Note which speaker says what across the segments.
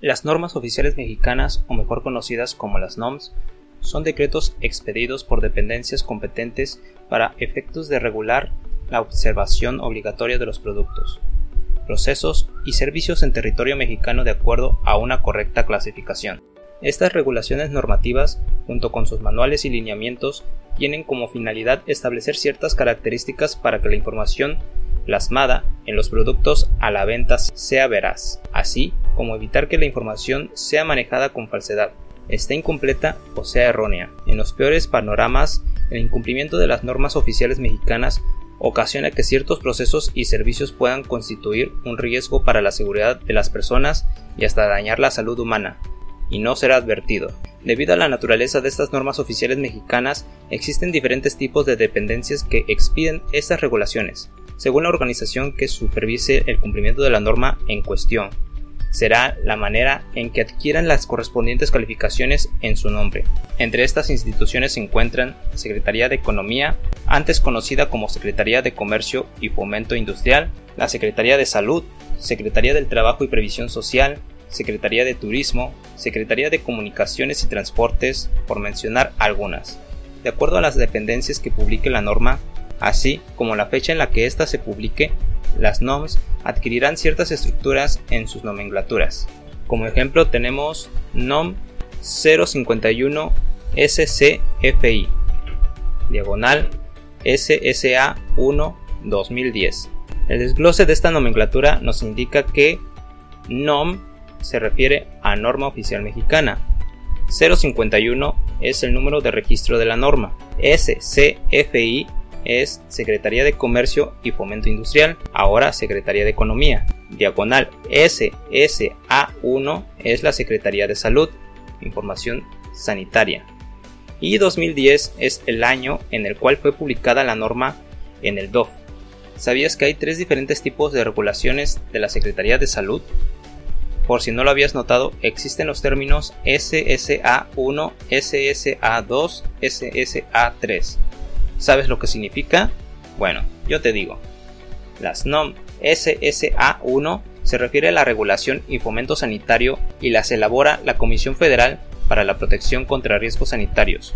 Speaker 1: Las normas oficiales mexicanas, o mejor conocidas como las NOMS, son decretos expedidos por dependencias competentes para efectos de regular la observación obligatoria de los productos, procesos y servicios en territorio mexicano de acuerdo a una correcta clasificación. Estas regulaciones normativas, junto con sus manuales y lineamientos, tienen como finalidad establecer ciertas características para que la información plasmada en los productos a la venta sea veraz, así como evitar que la información sea manejada con falsedad, esté incompleta o sea errónea. En los peores panoramas, el incumplimiento de las normas oficiales mexicanas ocasiona que ciertos procesos y servicios puedan constituir un riesgo para la seguridad de las personas y hasta dañar la salud humana, y no será advertido. Debido a la naturaleza de estas normas oficiales mexicanas, existen diferentes tipos de dependencias que expiden estas regulaciones, según la organización que supervise el cumplimiento de la norma en cuestión. Será la manera en que adquieran las correspondientes calificaciones en su nombre. Entre estas instituciones se encuentran Secretaría de Economía, antes conocida como Secretaría de Comercio y Fomento Industrial, la Secretaría de Salud, Secretaría del Trabajo y Previsión Social, Secretaría de Turismo, Secretaría de Comunicaciones y Transportes, por mencionar algunas. De acuerdo a las dependencias que publique la norma, así como la fecha en la que ésta se publique, las NOMS adquirirán ciertas estructuras en sus nomenclaturas. Como ejemplo tenemos NOM 051 SCFI, diagonal SSA 1 2010. El desglose de esta nomenclatura nos indica que NOM se refiere a norma oficial mexicana. 051 es el número de registro de la norma. SCFI es Secretaría de Comercio y Fomento Industrial, ahora Secretaría de Economía. Diagonal SSA1 es la Secretaría de Salud, Información Sanitaria. Y 2010 es el año en el cual fue publicada la norma en el DOF. ¿Sabías que hay tres diferentes tipos de regulaciones de la Secretaría de Salud? Por si no lo habías notado, existen los términos SSA1, SSA2, SSA3. ¿Sabes lo que significa? Bueno, yo te digo. Las NOM SSA1 se refiere a la regulación y fomento sanitario y las elabora la Comisión Federal para la Protección contra Riesgos Sanitarios.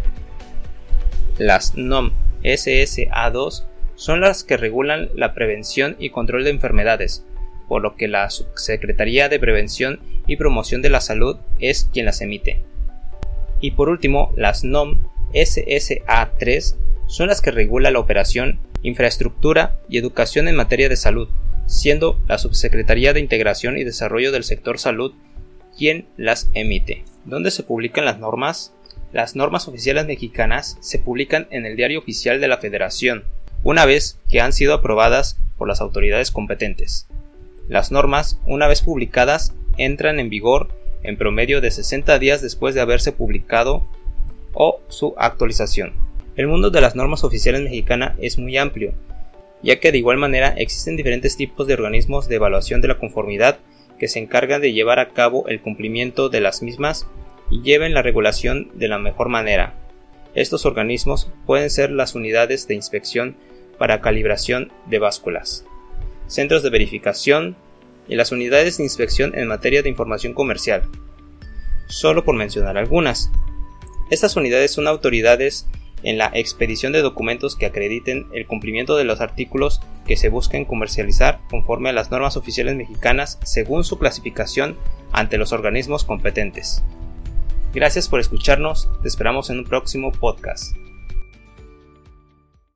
Speaker 1: Las NOM SSA2 son las que regulan la prevención y control de enfermedades, por lo que la Subsecretaría de Prevención y Promoción de la Salud es quien las emite. Y por último, las NOM SSA3 son las que regula la operación, infraestructura y educación en materia de salud, siendo la Subsecretaría de Integración y Desarrollo del Sector Salud quien las emite. ¿Dónde se publican las normas? Las normas oficiales mexicanas se publican en el Diario Oficial de la Federación, una vez que han sido aprobadas por las autoridades competentes. Las normas, una vez publicadas, entran en vigor en promedio de 60 días después de haberse publicado o su actualización. El mundo de las normas oficiales mexicanas es muy amplio, ya que de igual manera existen diferentes tipos de organismos de evaluación de la conformidad que se encargan de llevar a cabo el cumplimiento de las mismas y lleven la regulación de la mejor manera. Estos organismos pueden ser las unidades de inspección para calibración de básculas, centros de verificación y las unidades de inspección en materia de información comercial, solo por mencionar algunas. Estas unidades son autoridades en la expedición de documentos que acrediten el cumplimiento de los artículos que se busquen comercializar conforme a las normas oficiales mexicanas según su clasificación ante los organismos competentes. Gracias por escucharnos, te esperamos en un próximo podcast.